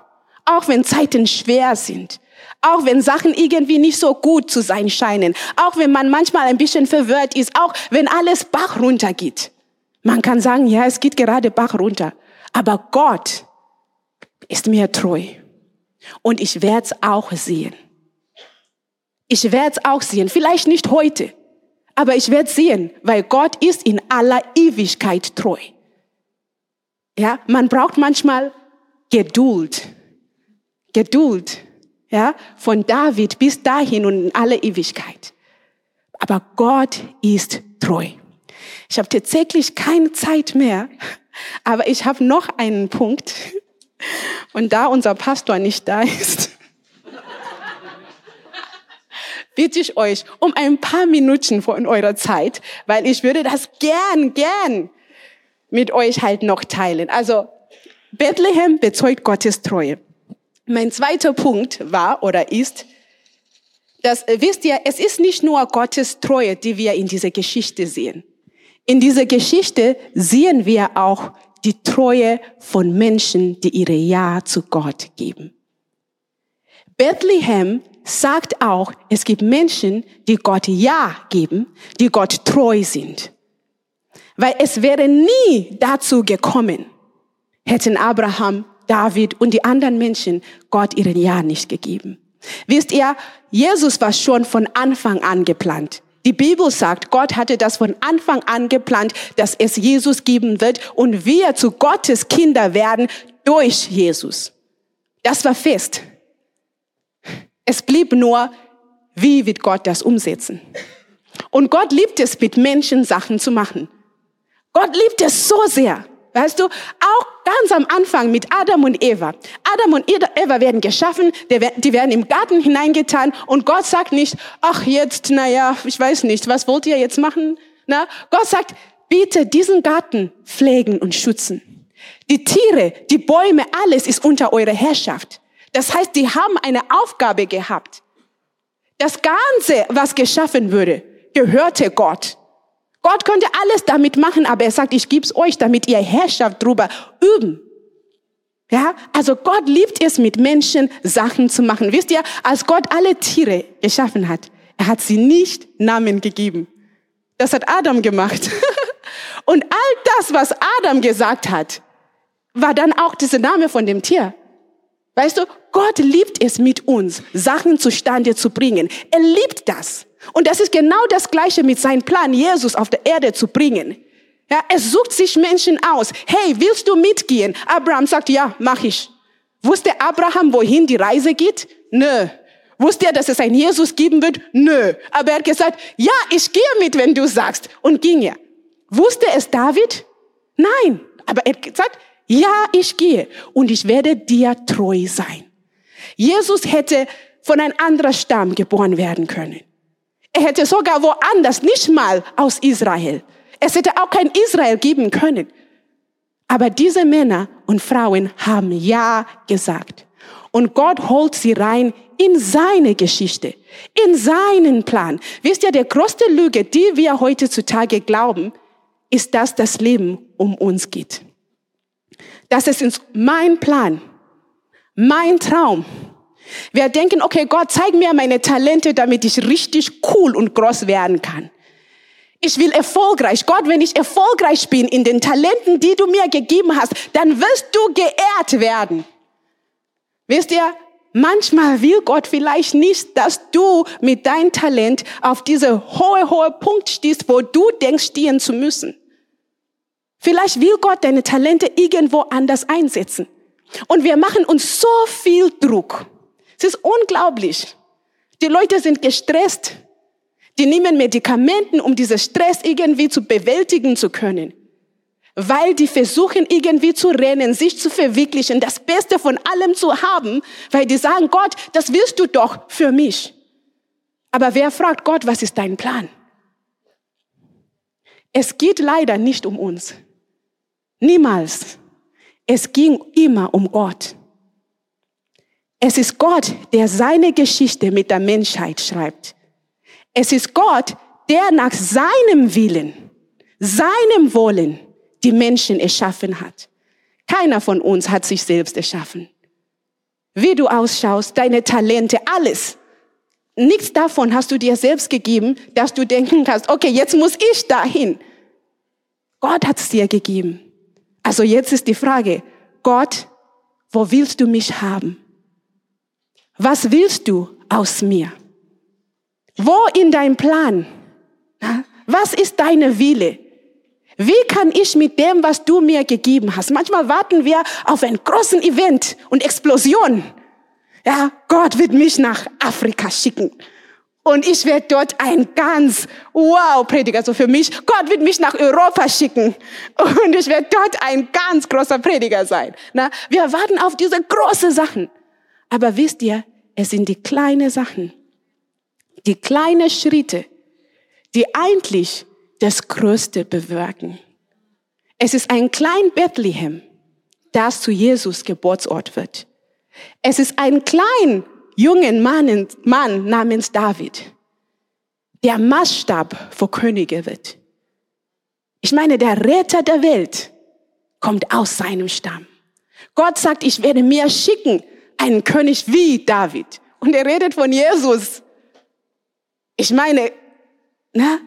Auch wenn Zeiten schwer sind. Auch wenn Sachen irgendwie nicht so gut zu sein scheinen. Auch wenn man manchmal ein bisschen verwirrt ist. Auch wenn alles Bach runtergeht. Man kann sagen, ja, es geht gerade Bach runter. Aber Gott ist mir treu. Und ich werde es auch sehen. Ich werde es auch sehen. Vielleicht nicht heute, aber ich werde sehen, weil Gott ist in aller Ewigkeit treu. Ja, man braucht manchmal Geduld. Geduld. Ja, von David bis dahin und in alle Ewigkeit. Aber Gott ist treu. Ich habe tatsächlich keine Zeit mehr, aber ich habe noch einen Punkt. Und da unser Pastor nicht da ist, bitte ich euch um ein paar Minuten von eurer Zeit, weil ich würde das gern, gern mit euch halt noch teilen. Also Bethlehem bezeugt Gottes Treue. Mein zweiter Punkt war oder ist, dass, äh, wisst ihr, es ist nicht nur Gottes Treue, die wir in dieser Geschichte sehen. In dieser Geschichte sehen wir auch die Treue von Menschen, die ihre Ja zu Gott geben. Bethlehem sagt auch, es gibt Menschen, die Gott Ja geben, die Gott treu sind. Weil es wäre nie dazu gekommen, hätten Abraham, David und die anderen Menschen Gott ihren Ja nicht gegeben. Wisst ihr, Jesus war schon von Anfang an geplant. Die Bibel sagt, Gott hatte das von Anfang an geplant, dass es Jesus geben wird und wir zu Gottes Kinder werden durch Jesus. Das war fest. Es blieb nur, wie wird Gott das umsetzen? Und Gott liebt es, mit Menschen Sachen zu machen. Gott liebt es so sehr. Weißt du, auch ganz am Anfang mit Adam und Eva. Adam und Eva werden geschaffen, die werden im Garten hineingetan und Gott sagt nicht, ach jetzt, naja, ich weiß nicht, was wollt ihr jetzt machen? Na, Gott sagt, bitte diesen Garten pflegen und schützen. Die Tiere, die Bäume, alles ist unter eurer Herrschaft. Das heißt, die haben eine Aufgabe gehabt. Das Ganze, was geschaffen würde, gehörte Gott. Gott konnte alles damit machen, aber er sagt, ich gebe es euch, damit ihr Herrschaft drüber üben. Ja, also Gott liebt es, mit Menschen Sachen zu machen. Wisst ihr, als Gott alle Tiere geschaffen hat, er hat sie nicht Namen gegeben. Das hat Adam gemacht. Und all das, was Adam gesagt hat, war dann auch dieser Name von dem Tier. Weißt du, Gott liebt es mit uns, Sachen zustande zu bringen. Er liebt das. Und das ist genau das Gleiche mit seinem Plan, Jesus auf der Erde zu bringen. Ja, er sucht sich Menschen aus. Hey, willst du mitgehen? Abraham sagt, ja, mach ich. Wusste Abraham, wohin die Reise geht? Nö. Wusste er, dass es einen Jesus geben wird? Nö. Aber er hat gesagt, ja, ich gehe mit, wenn du sagst. Und ging er. Wusste es David? Nein. Aber er hat gesagt, ja, ich gehe und ich werde dir treu sein. Jesus hätte von einem anderen Stamm geboren werden können. Er hätte sogar woanders, nicht mal aus Israel. Es hätte auch kein Israel geben können. Aber diese Männer und Frauen haben Ja gesagt. Und Gott holt sie rein in seine Geschichte, in seinen Plan. Wisst ihr, der größte Lüge, die wir heutzutage glauben, ist, dass das Leben um uns geht. Das ist mein Plan, mein Traum. Wir denken, okay, Gott, zeig mir meine Talente, damit ich richtig cool und groß werden kann. Ich will erfolgreich. Gott, wenn ich erfolgreich bin in den Talenten, die du mir gegeben hast, dann wirst du geehrt werden. Wisst ihr, manchmal will Gott vielleicht nicht, dass du mit deinem Talent auf diese hohe, hohe Punkt stehst, wo du denkst, stehen zu müssen. Vielleicht will Gott deine Talente irgendwo anders einsetzen. Und wir machen uns so viel Druck. Es ist unglaublich. Die Leute sind gestresst. Die nehmen Medikamenten, um diesen Stress irgendwie zu bewältigen zu können. Weil die versuchen irgendwie zu rennen, sich zu verwirklichen, das Beste von allem zu haben, weil die sagen, Gott, das willst du doch für mich. Aber wer fragt Gott, was ist dein Plan? es geht leider nicht um uns. Niemals. Es ging immer um Gott. Es ist Gott, der seine Geschichte mit der Menschheit schreibt. Es ist Gott, der nach seinem Willen, seinem Wollen die Menschen erschaffen hat. Keiner von uns hat sich selbst erschaffen. Wie du ausschaust, deine Talente, alles. Nichts davon hast du dir selbst gegeben, dass du denken kannst, okay, jetzt muss ich dahin. Gott hat es dir gegeben. Also jetzt ist die Frage, Gott, wo willst du mich haben? Was willst du aus mir? Wo in deinem Plan? Was ist deine Wille? Wie kann ich mit dem, was du mir gegeben hast? Manchmal warten wir auf einen großen Event und Explosion. Ja, Gott wird mich nach Afrika schicken. Und ich werde dort ein ganz wow Prediger, also für mich. Gott wird mich nach Europa schicken. Und ich werde dort ein ganz großer Prediger sein. Na, wir warten auf diese großen Sachen. Aber wisst ihr, es sind die kleinen Sachen, die kleinen Schritte, die eigentlich das Größte bewirken. Es ist ein klein Bethlehem, das zu Jesus Geburtsort wird. Es ist ein klein jungen Mann, Mann namens David, der Maßstab für Könige wird. Ich meine, der Retter der Welt kommt aus seinem Stamm. Gott sagt, ich werde mir schicken einen König wie David. Und er redet von Jesus. Ich meine, na,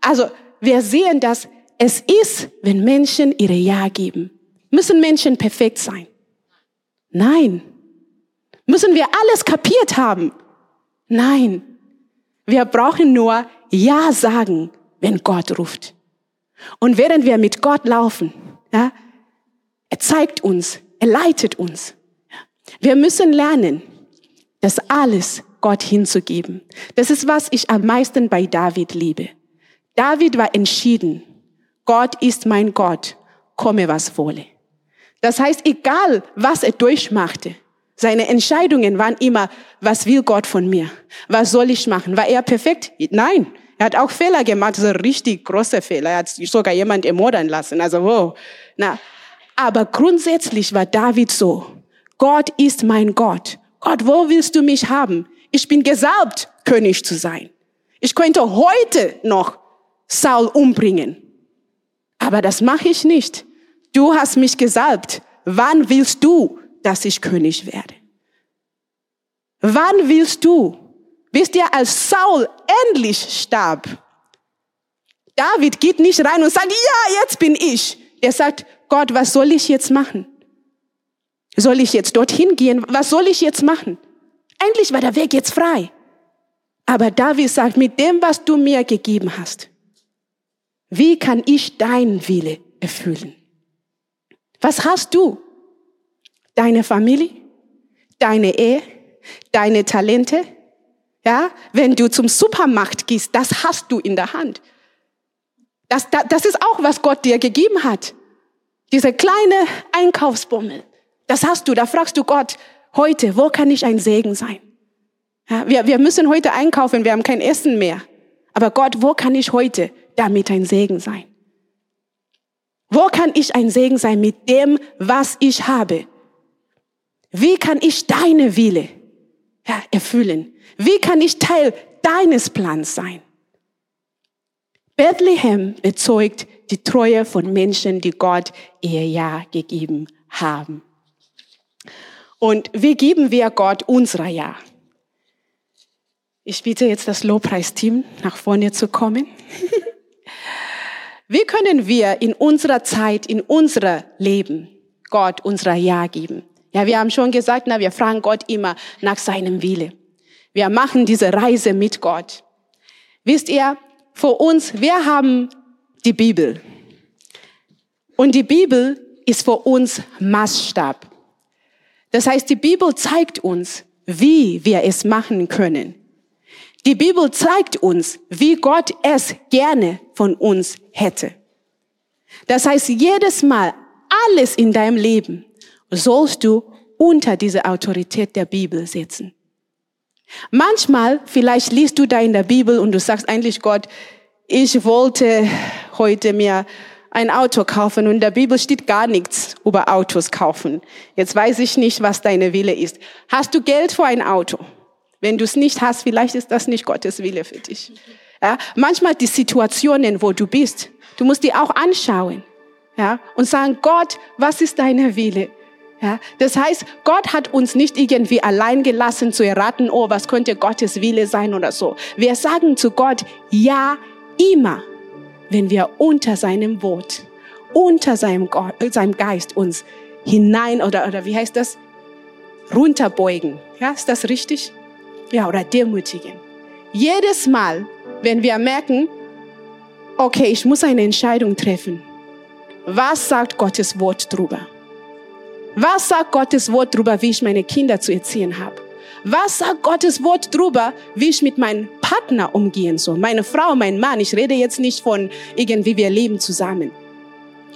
also wir sehen, dass es ist, wenn Menschen ihre Ja geben. Müssen Menschen perfekt sein? Nein. Müssen wir alles kapiert haben? Nein. Wir brauchen nur Ja sagen, wenn Gott ruft. Und während wir mit Gott laufen, ja, er zeigt uns, er leitet uns. Wir müssen lernen, das alles Gott hinzugeben. Das ist, was ich am meisten bei David liebe. David war entschieden. Gott ist mein Gott, komme was wolle. Das heißt, egal was er durchmachte, seine Entscheidungen waren immer, was will Gott von mir? Was soll ich machen? War er perfekt? Nein. Er hat auch Fehler gemacht, so richtig große Fehler. Er hat sogar jemand ermordern lassen. Also, wow. Na. Aber grundsätzlich war David so. Gott ist mein Gott. Gott, wo willst du mich haben? Ich bin gesalbt, König zu sein. Ich könnte heute noch Saul umbringen. Aber das mache ich nicht. Du hast mich gesalbt. Wann willst du, dass ich König werde? Wann willst du? Wisst ihr, als Saul endlich starb, David geht nicht rein und sagt, ja, jetzt bin ich. Er sagt, Gott, was soll ich jetzt machen? Soll ich jetzt dorthin gehen? Was soll ich jetzt machen? Endlich war der Weg jetzt frei. Aber David sagt, mit dem, was du mir gegeben hast, wie kann ich deinen Wille erfüllen? Was hast du? Deine Familie? Deine Ehe? Deine Talente? Ja, wenn du zum Supermarkt gehst, das hast du in der Hand. Das, das, das ist auch, was Gott dir gegeben hat. Diese kleine Einkaufsbummel. Das hast du. Da fragst du Gott heute, wo kann ich ein Segen sein? Ja, wir, wir müssen heute einkaufen, wir haben kein Essen mehr. Aber Gott, wo kann ich heute damit ein Segen sein? Wo kann ich ein Segen sein mit dem, was ich habe? Wie kann ich deine Wille ja, erfüllen? Wie kann ich Teil deines Plans sein? Bethlehem bezeugt die Treue von Menschen, die Gott ihr Ja gegeben haben. Und wie geben wir Gott unser Ja? Ich bitte jetzt das Lobpreisteam nach vorne zu kommen. wie können wir in unserer Zeit, in unser Leben Gott unser Ja geben? Ja, wir haben schon gesagt, na, wir fragen Gott immer nach seinem Wille. Wir machen diese Reise mit Gott. Wisst ihr, für uns, wir haben die Bibel. Und die Bibel ist für uns Maßstab. Das heißt, die Bibel zeigt uns, wie wir es machen können. Die Bibel zeigt uns, wie Gott es gerne von uns hätte. Das heißt, jedes Mal, alles in deinem Leben sollst du unter diese Autorität der Bibel setzen. Manchmal, vielleicht liest du da in der Bibel und du sagst eigentlich Gott, ich wollte heute mir ein Auto kaufen und in der Bibel steht gar nichts über Autos kaufen. Jetzt weiß ich nicht, was deine Wille ist. Hast du Geld für ein Auto? Wenn du es nicht hast, vielleicht ist das nicht Gottes Wille für dich. Ja? Manchmal die Situationen, wo du bist, du musst die auch anschauen ja? und sagen, Gott, was ist deine Wille? Ja, das heißt, Gott hat uns nicht irgendwie allein gelassen zu erraten, oh, was könnte Gottes Wille sein oder so. Wir sagen zu Gott ja immer, wenn wir unter seinem Wort, unter seinem, Gott, seinem Geist uns hinein oder, oder wie heißt das? Runterbeugen. Ja, ist das richtig? Ja, oder demütigen. Jedes Mal, wenn wir merken, okay, ich muss eine Entscheidung treffen. Was sagt Gottes Wort drüber? Was sagt Gottes Wort darüber, wie ich meine Kinder zu erziehen habe? Was sagt Gottes Wort darüber, wie ich mit meinem Partner umgehen soll? Meine Frau, mein Mann. Ich rede jetzt nicht von irgendwie wir leben zusammen.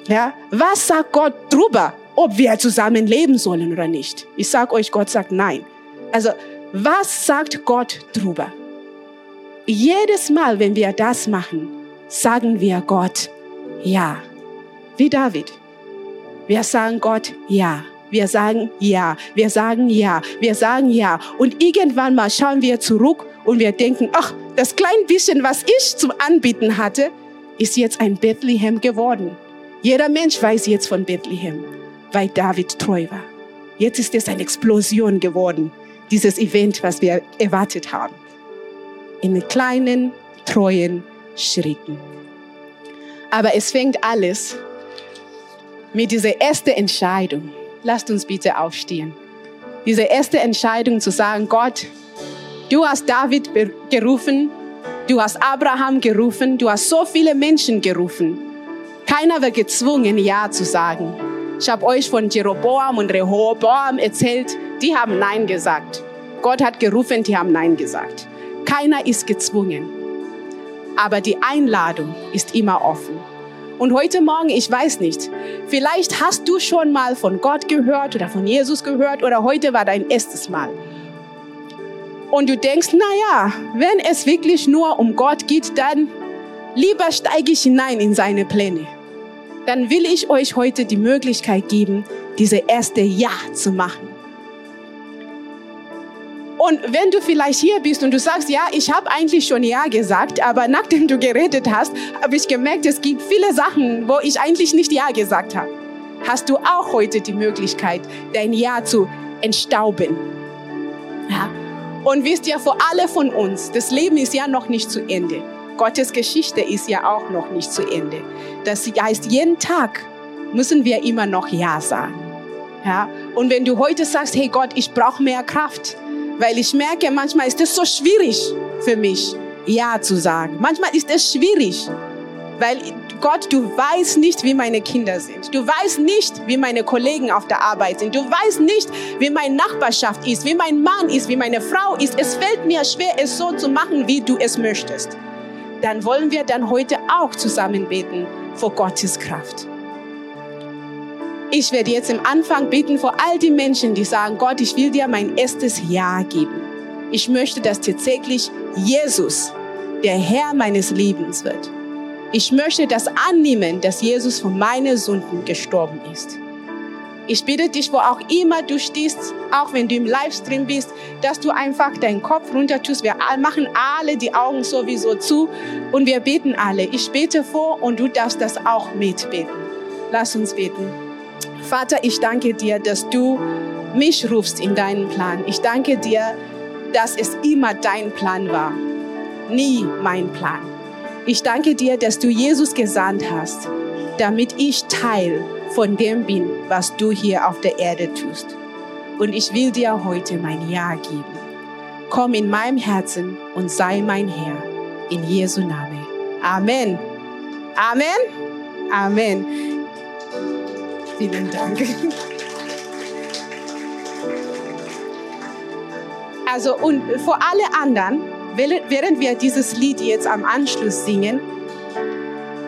Ja? Was sagt Gott darüber, ob wir zusammen leben sollen oder nicht? Ich sage euch, Gott sagt nein. Also, was sagt Gott darüber? Jedes Mal, wenn wir das machen, sagen wir Gott ja. Wie David. Wir sagen Gott ja. Wir sagen ja, wir sagen ja, wir sagen ja. Und irgendwann mal schauen wir zurück und wir denken, ach, das kleine bisschen, was ich zum Anbieten hatte, ist jetzt ein Bethlehem geworden. Jeder Mensch weiß jetzt von Bethlehem, weil David treu war. Jetzt ist es eine Explosion geworden, dieses Event, was wir erwartet haben. In kleinen, treuen Schritten. Aber es fängt alles mit dieser ersten Entscheidung. Lasst uns bitte aufstehen. Diese erste Entscheidung zu sagen, Gott, du hast David gerufen, du hast Abraham gerufen, du hast so viele Menschen gerufen. Keiner wird gezwungen, Ja zu sagen. Ich habe euch von Jeroboam und Rehoboam erzählt, die haben Nein gesagt. Gott hat gerufen, die haben Nein gesagt. Keiner ist gezwungen. Aber die Einladung ist immer offen. Und heute Morgen, ich weiß nicht, vielleicht hast du schon mal von Gott gehört oder von Jesus gehört oder heute war dein erstes Mal. Und du denkst, na ja, wenn es wirklich nur um Gott geht, dann lieber steige ich hinein in seine Pläne. Dann will ich euch heute die Möglichkeit geben, diese erste Ja zu machen. Und wenn du vielleicht hier bist und du sagst, ja, ich habe eigentlich schon Ja gesagt, aber nachdem du geredet hast, habe ich gemerkt, es gibt viele Sachen, wo ich eigentlich nicht Ja gesagt habe. Hast du auch heute die Möglichkeit, dein Ja zu entstauben. Ja. Und wisst ihr, für alle von uns, das Leben ist ja noch nicht zu Ende. Gottes Geschichte ist ja auch noch nicht zu Ende. Das heißt, jeden Tag müssen wir immer noch Ja sagen. Ja? Und wenn du heute sagst, hey Gott, ich brauche mehr Kraft, weil ich merke, manchmal ist es so schwierig für mich, Ja zu sagen. Manchmal ist es schwierig, weil Gott, du weißt nicht, wie meine Kinder sind. Du weißt nicht, wie meine Kollegen auf der Arbeit sind. Du weißt nicht, wie meine Nachbarschaft ist, wie mein Mann ist, wie meine Frau ist. Es fällt mir schwer, es so zu machen, wie du es möchtest. Dann wollen wir dann heute auch zusammen beten vor Gottes Kraft. Ich werde jetzt im Anfang beten vor all die Menschen, die sagen, Gott, ich will dir mein erstes Ja geben. Ich möchte, dass tatsächlich Jesus der Herr meines Lebens wird. Ich möchte das annehmen, dass Jesus für meine Sünden gestorben ist. Ich bitte dich, wo auch immer du stehst, auch wenn du im Livestream bist, dass du einfach deinen Kopf runter tust. Wir machen alle die Augen sowieso zu und wir beten alle. Ich bete vor und du darfst das auch mitbeten. Lass uns beten. Vater, ich danke dir, dass du mich rufst in deinen Plan. Ich danke dir, dass es immer dein Plan war, nie mein Plan. Ich danke dir, dass du Jesus gesandt hast, damit ich Teil von dem bin, was du hier auf der Erde tust. Und ich will dir heute mein Ja geben. Komm in meinem Herzen und sei mein Herr. In Jesu Namen. Amen. Amen. Amen. Vielen Dank. Also und vor alle anderen, während wir dieses Lied jetzt am Anschluss singen,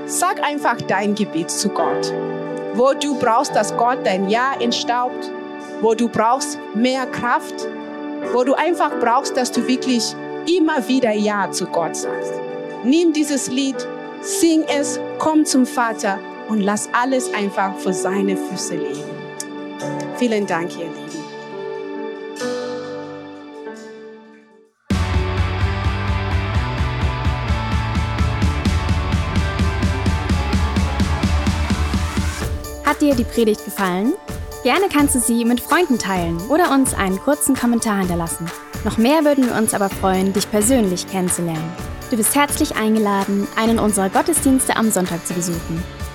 sag einfach dein Gebet zu Gott. Wo du brauchst, dass Gott dein Ja entstaubt, wo du brauchst mehr Kraft, wo du einfach brauchst, dass du wirklich immer wieder Ja zu Gott sagst. Nimm dieses Lied sing es, komm zum Vater und lass alles einfach vor seine Füße legen. Vielen Dank, ihr Lieben. Hat dir die Predigt gefallen? Gerne kannst du sie mit Freunden teilen oder uns einen kurzen Kommentar hinterlassen. Noch mehr würden wir uns aber freuen, dich persönlich kennenzulernen. Du bist herzlich eingeladen, einen unserer Gottesdienste am Sonntag zu besuchen.